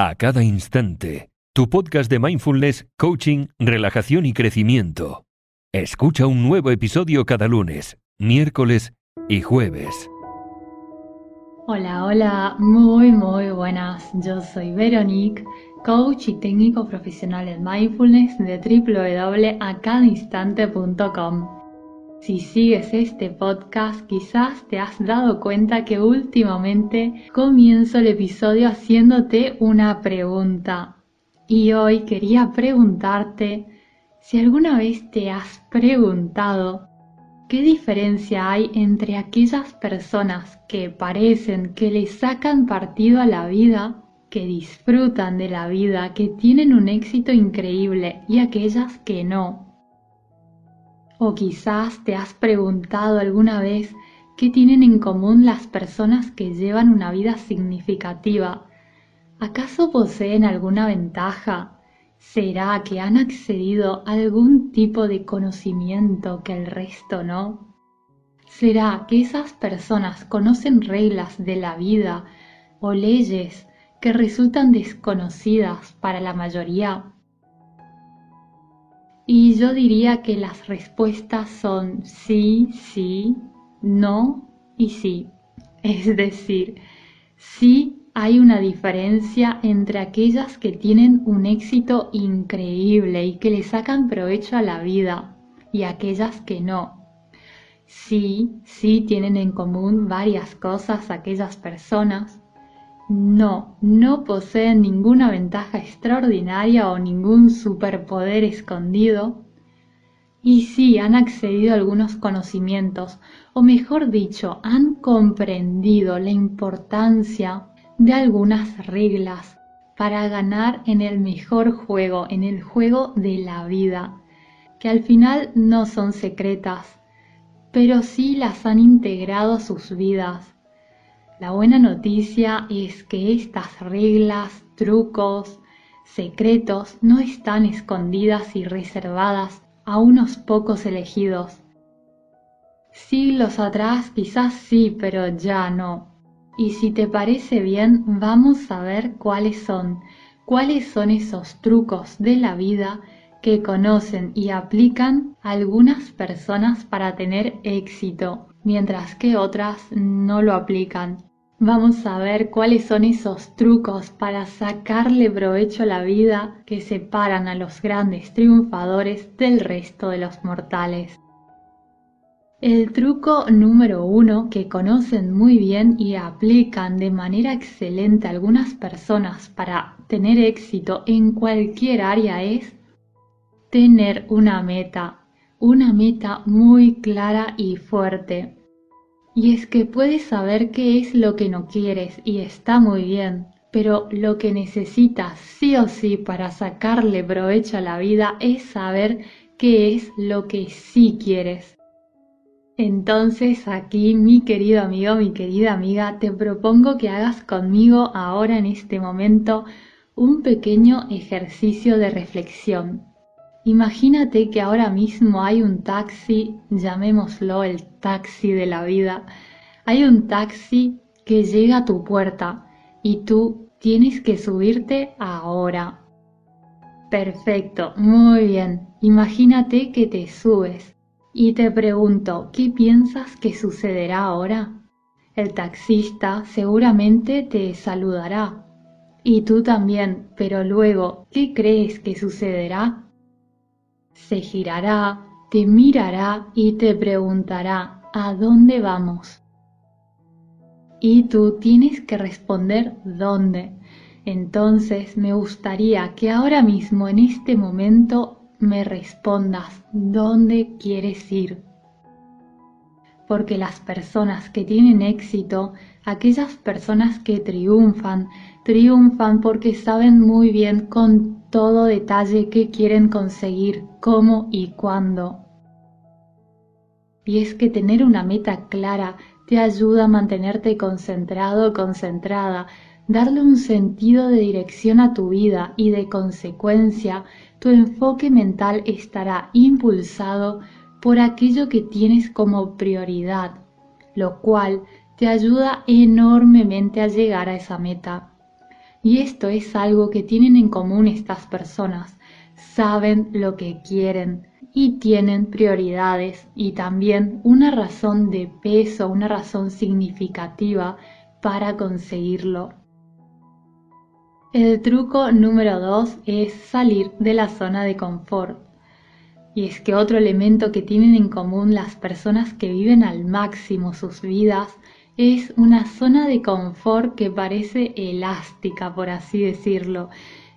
a cada instante. Tu podcast de mindfulness, coaching, relajación y crecimiento. Escucha un nuevo episodio cada lunes, miércoles y jueves. Hola, hola, muy, muy buenas. Yo soy Veronique, coach y técnico profesional en mindfulness de www.acadainstante.com. Si sigues este podcast, quizás te has dado cuenta que últimamente comienzo el episodio haciéndote una pregunta. Y hoy quería preguntarte si alguna vez te has preguntado qué diferencia hay entre aquellas personas que parecen que le sacan partido a la vida, que disfrutan de la vida, que tienen un éxito increíble y aquellas que no, o quizás te has preguntado alguna vez qué tienen en común las personas que llevan una vida significativa. ¿Acaso poseen alguna ventaja? ¿Será que han accedido a algún tipo de conocimiento que el resto no? ¿Será que esas personas conocen reglas de la vida o leyes que resultan desconocidas para la mayoría? Y yo diría que las respuestas son sí, sí, no y sí. Es decir, sí hay una diferencia entre aquellas que tienen un éxito increíble y que le sacan provecho a la vida y aquellas que no. Sí, sí tienen en común varias cosas aquellas personas, no, no poseen ninguna ventaja extraordinaria o ningún superpoder escondido. Y sí han accedido a algunos conocimientos, o mejor dicho, han comprendido la importancia de algunas reglas para ganar en el mejor juego, en el juego de la vida, que al final no son secretas, pero sí las han integrado a sus vidas la buena noticia es que estas reglas, trucos, secretos no están escondidas y reservadas a unos pocos elegidos. Siglos atrás quizás sí, pero ya no. Y si te parece bien, vamos a ver cuáles son, cuáles son esos trucos de la vida que conocen y aplican algunas personas para tener éxito, mientras que otras no lo aplican. Vamos a ver cuáles son esos trucos para sacarle provecho a la vida que separan a los grandes triunfadores del resto de los mortales. El truco número uno que conocen muy bien y aplican de manera excelente algunas personas para tener éxito en cualquier área es tener una meta, una meta muy clara y fuerte, y es que puedes saber qué es lo que no quieres y está muy bien, pero lo que necesitas sí o sí para sacarle provecho a la vida es saber qué es lo que sí quieres. Entonces aquí, mi querido amigo, mi querida amiga, te propongo que hagas conmigo ahora en este momento un pequeño ejercicio de reflexión. Imagínate que ahora mismo hay un taxi, llamémoslo el taxi de la vida, hay un taxi que llega a tu puerta y tú tienes que subirte ahora. Perfecto, muy bien. Imagínate que te subes y te pregunto, ¿qué piensas que sucederá ahora? El taxista seguramente te saludará. Y tú también, pero luego, ¿qué crees que sucederá? Se girará, te mirará y te preguntará ¿a dónde vamos? Y tú tienes que responder ¿dónde? Entonces me gustaría que ahora mismo en este momento me respondas ¿dónde quieres ir? Porque las personas que tienen éxito, aquellas personas que triunfan, triunfan porque saben muy bien con todo detalle que quieren conseguir, cómo y cuándo. Y es que tener una meta clara te ayuda a mantenerte concentrado o concentrada, darle un sentido de dirección a tu vida y de consecuencia tu enfoque mental estará impulsado por aquello que tienes como prioridad, lo cual te ayuda enormemente a llegar a esa meta. Y esto es algo que tienen en común estas personas. Saben lo que quieren y tienen prioridades y también una razón de peso, una razón significativa para conseguirlo. El truco número dos es salir de la zona de confort. Y es que otro elemento que tienen en común las personas que viven al máximo sus vidas es una zona de confort que parece elástica, por así decirlo,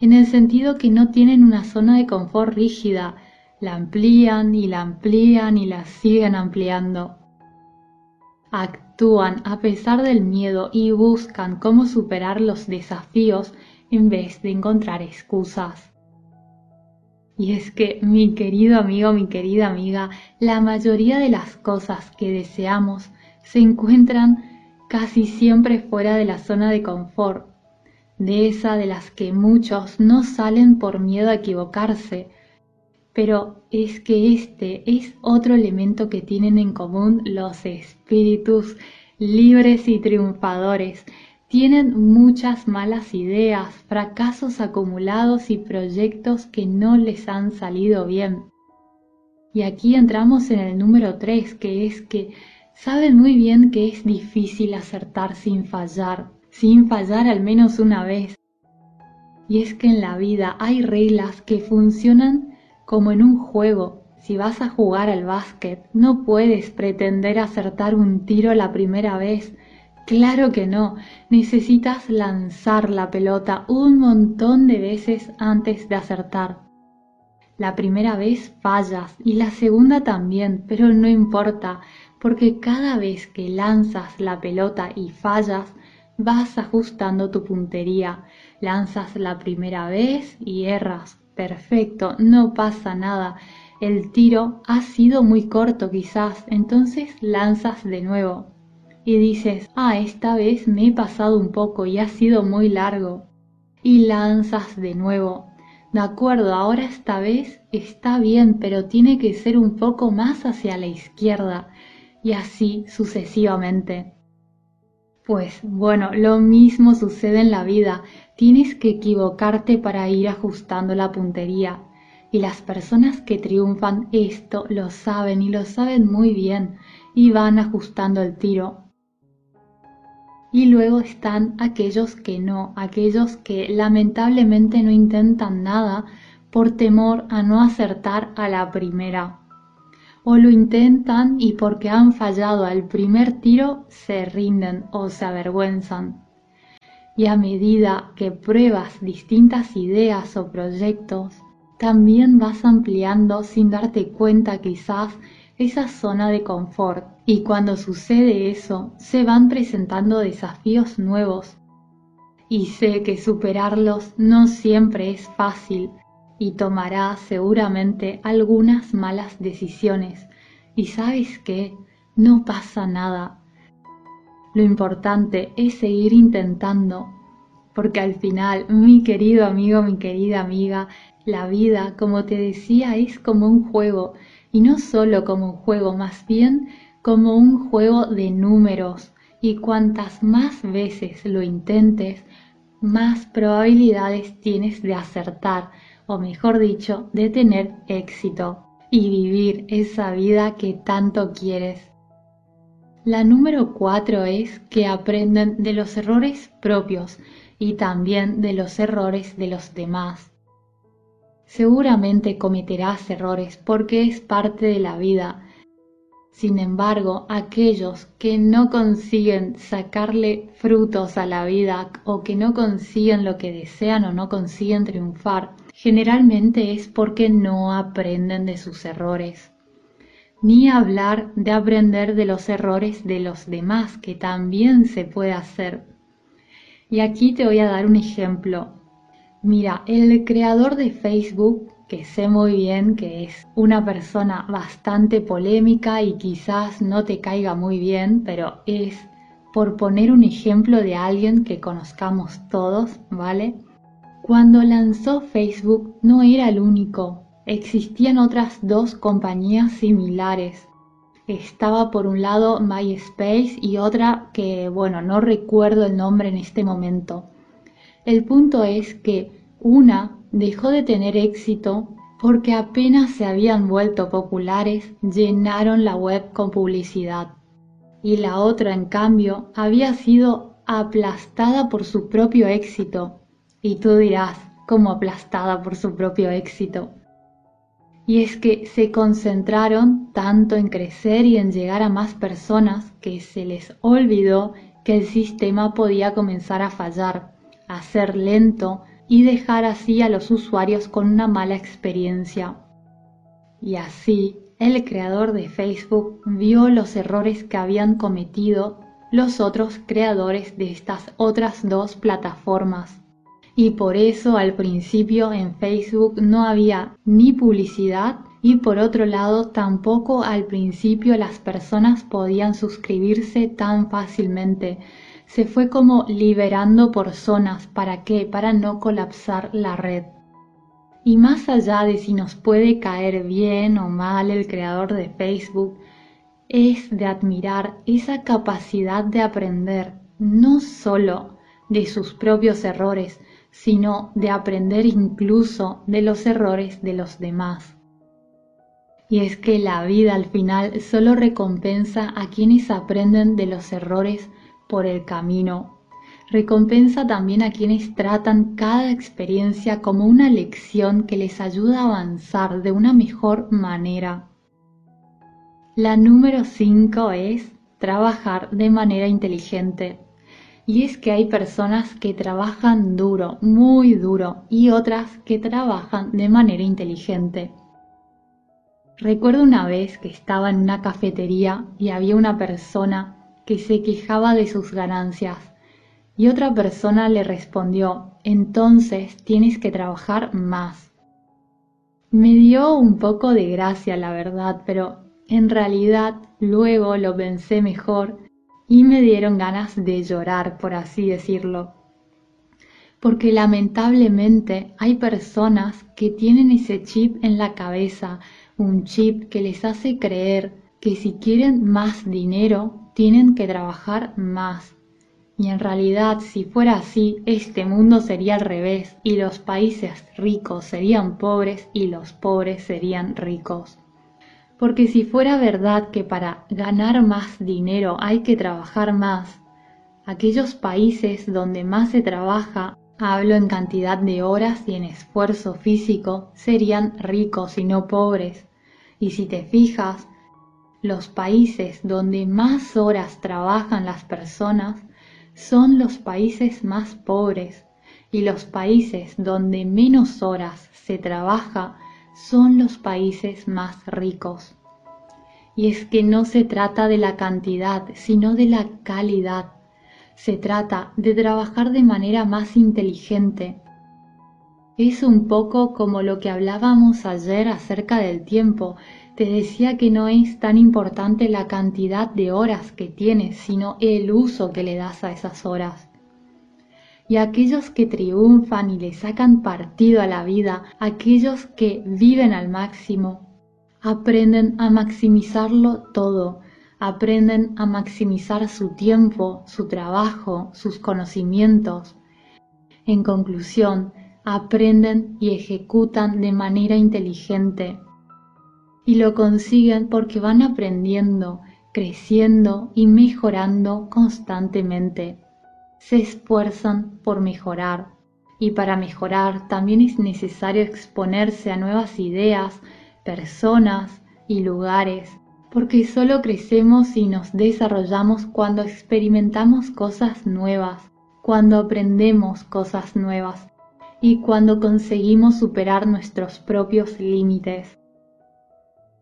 en el sentido que no tienen una zona de confort rígida, la amplían y la amplían y la siguen ampliando. Actúan a pesar del miedo y buscan cómo superar los desafíos en vez de encontrar excusas. Y es que, mi querido amigo, mi querida amiga, la mayoría de las cosas que deseamos se encuentran casi siempre fuera de la zona de confort, de esa de las que muchos no salen por miedo a equivocarse. Pero es que este es otro elemento que tienen en común los espíritus libres y triunfadores, tienen muchas malas ideas, fracasos acumulados y proyectos que no les han salido bien. Y aquí entramos en el número 3, que es que saben muy bien que es difícil acertar sin fallar, sin fallar al menos una vez. Y es que en la vida hay reglas que funcionan como en un juego. Si vas a jugar al básquet, no puedes pretender acertar un tiro la primera vez Claro que no, necesitas lanzar la pelota un montón de veces antes de acertar. La primera vez fallas y la segunda también, pero no importa, porque cada vez que lanzas la pelota y fallas, vas ajustando tu puntería. Lanzas la primera vez y erras. Perfecto, no pasa nada. El tiro ha sido muy corto quizás, entonces lanzas de nuevo y dices, ah, esta vez me he pasado un poco y ha sido muy largo. Y lanzas de nuevo. De acuerdo, ahora esta vez está bien, pero tiene que ser un poco más hacia la izquierda. Y así sucesivamente. Pues bueno, lo mismo sucede en la vida. Tienes que equivocarte para ir ajustando la puntería. Y las personas que triunfan esto lo saben y lo saben muy bien y van ajustando el tiro y luego están aquellos que no, aquellos que lamentablemente no intentan nada por temor a no acertar a la primera. O lo intentan y porque han fallado al primer tiro se rinden o se avergüenzan. Y a medida que pruebas distintas ideas o proyectos, también vas ampliando sin darte cuenta quizás esa zona de confort y cuando sucede eso se van presentando desafíos nuevos. Y sé que superarlos no siempre es fácil y tomará seguramente algunas malas decisiones. Y sabes qué, no pasa nada. Lo importante es seguir intentando, porque al final, mi querido amigo, mi querida amiga, la vida, como te decía, es como un juego y no solo como un juego, más bien como un juego de números y cuantas más veces lo intentes, más probabilidades tienes de acertar, o mejor dicho, de tener éxito y vivir esa vida que tanto quieres. La número cuatro es que aprenden de los errores propios y también de los errores de los demás. Seguramente cometerás errores porque es parte de la vida. Sin embargo, aquellos que no consiguen sacarle frutos a la vida o que no consiguen lo que desean o no consiguen triunfar, generalmente es porque no aprenden de sus errores. Ni hablar de aprender de los errores de los demás, que también se puede hacer. Y aquí te voy a dar un ejemplo. Mira, el creador de Facebook, que sé muy bien que es una persona bastante polémica y quizás no te caiga muy bien, pero es por poner un ejemplo de alguien que conozcamos todos, ¿vale? Cuando lanzó Facebook no era el único, existían otras dos compañías similares. Estaba por un lado MySpace y otra que, bueno, no recuerdo el nombre en este momento. El punto es que una dejó de tener éxito porque apenas se habían vuelto populares, llenaron la web con publicidad. Y la otra, en cambio, había sido aplastada por su propio éxito. Y tú dirás, ¿cómo aplastada por su propio éxito? Y es que se concentraron tanto en crecer y en llegar a más personas que se les olvidó que el sistema podía comenzar a fallar, a ser lento y dejar así a los usuarios con una mala experiencia. Y así, el creador de Facebook vio los errores que habían cometido los otros creadores de estas otras dos plataformas y por eso al principio en Facebook no había ni publicidad y por otro lado tampoco al principio las personas podían suscribirse tan fácilmente. Se fue como liberando por zonas. ¿Para qué? Para no colapsar la red. Y más allá de si nos puede caer bien o mal el creador de Facebook, es de admirar esa capacidad de aprender, no solo de sus propios errores, sino de aprender incluso de los errores de los demás. Y es que la vida al final solo recompensa a quienes aprenden de los errores por el camino. Recompensa también a quienes tratan cada experiencia como una lección que les ayuda a avanzar de una mejor manera. La número 5 es trabajar de manera inteligente. Y es que hay personas que trabajan duro, muy duro, y otras que trabajan de manera inteligente. Recuerdo una vez que estaba en una cafetería y había una persona que se quejaba de sus ganancias y otra persona le respondió, entonces tienes que trabajar más. Me dio un poco de gracia, la verdad, pero en realidad luego lo pensé mejor y me dieron ganas de llorar, por así decirlo. Porque lamentablemente hay personas que tienen ese chip en la cabeza, un chip que les hace creer que si quieren más dinero tienen que trabajar más. Y en realidad, si fuera así, este mundo sería al revés y los países ricos serían pobres y los pobres serían ricos. Porque si fuera verdad que para ganar más dinero hay que trabajar más, aquellos países donde más se trabaja, hablo en cantidad de horas y en esfuerzo físico, serían ricos y no pobres. Y si te fijas, los países donde más horas trabajan las personas son los países más pobres y los países donde menos horas se trabaja son los países más ricos. Y es que no se trata de la cantidad, sino de la calidad. Se trata de trabajar de manera más inteligente. Es un poco como lo que hablábamos ayer acerca del tiempo. Te decía que no es tan importante la cantidad de horas que tienes, sino el uso que le das a esas horas y aquellos que triunfan y le sacan partido a la vida, aquellos que viven al máximo, aprenden a maximizarlo todo, aprenden a maximizar su tiempo, su trabajo, sus conocimientos. En conclusión, aprenden y ejecutan de manera inteligente. Y lo consiguen porque van aprendiendo, creciendo y mejorando constantemente se esfuerzan por mejorar y para mejorar también es necesario exponerse a nuevas ideas, personas y lugares, porque solo crecemos y nos desarrollamos cuando experimentamos cosas nuevas, cuando aprendemos cosas nuevas y cuando conseguimos superar nuestros propios límites.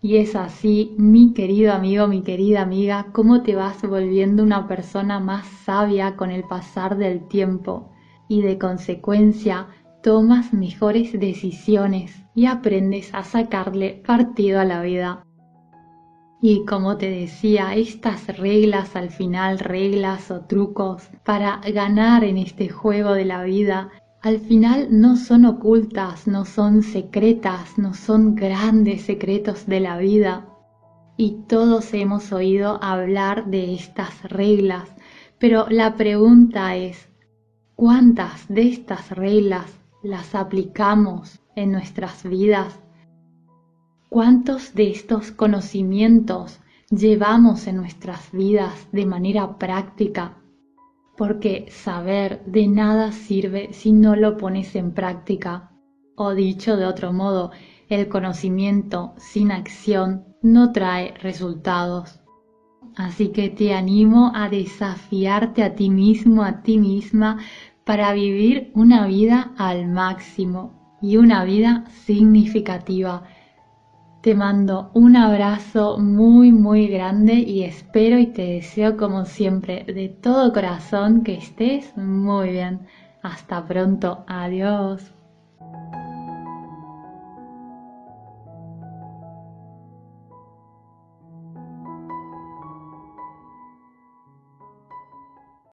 Y es así, mi querido amigo, mi querida amiga, cómo te vas volviendo una persona más sabia con el pasar del tiempo y de consecuencia tomas mejores decisiones y aprendes a sacarle partido a la vida. Y como te decía, estas reglas al final, reglas o trucos para ganar en este juego de la vida, al final no son ocultas, no son secretas, no son grandes secretos de la vida. Y todos hemos oído hablar de estas reglas, pero la pregunta es, ¿Cuántas de estas reglas las aplicamos en nuestras vidas? ¿Cuántos de estos conocimientos llevamos en nuestras vidas de manera práctica? Porque saber de nada sirve si no lo pones en práctica. O dicho de otro modo, el conocimiento sin acción no trae resultados. Así que te animo a desafiarte a ti mismo, a ti misma, para vivir una vida al máximo y una vida significativa. Te mando un abrazo muy muy grande y espero y te deseo como siempre de todo corazón que estés muy bien. Hasta pronto, adiós.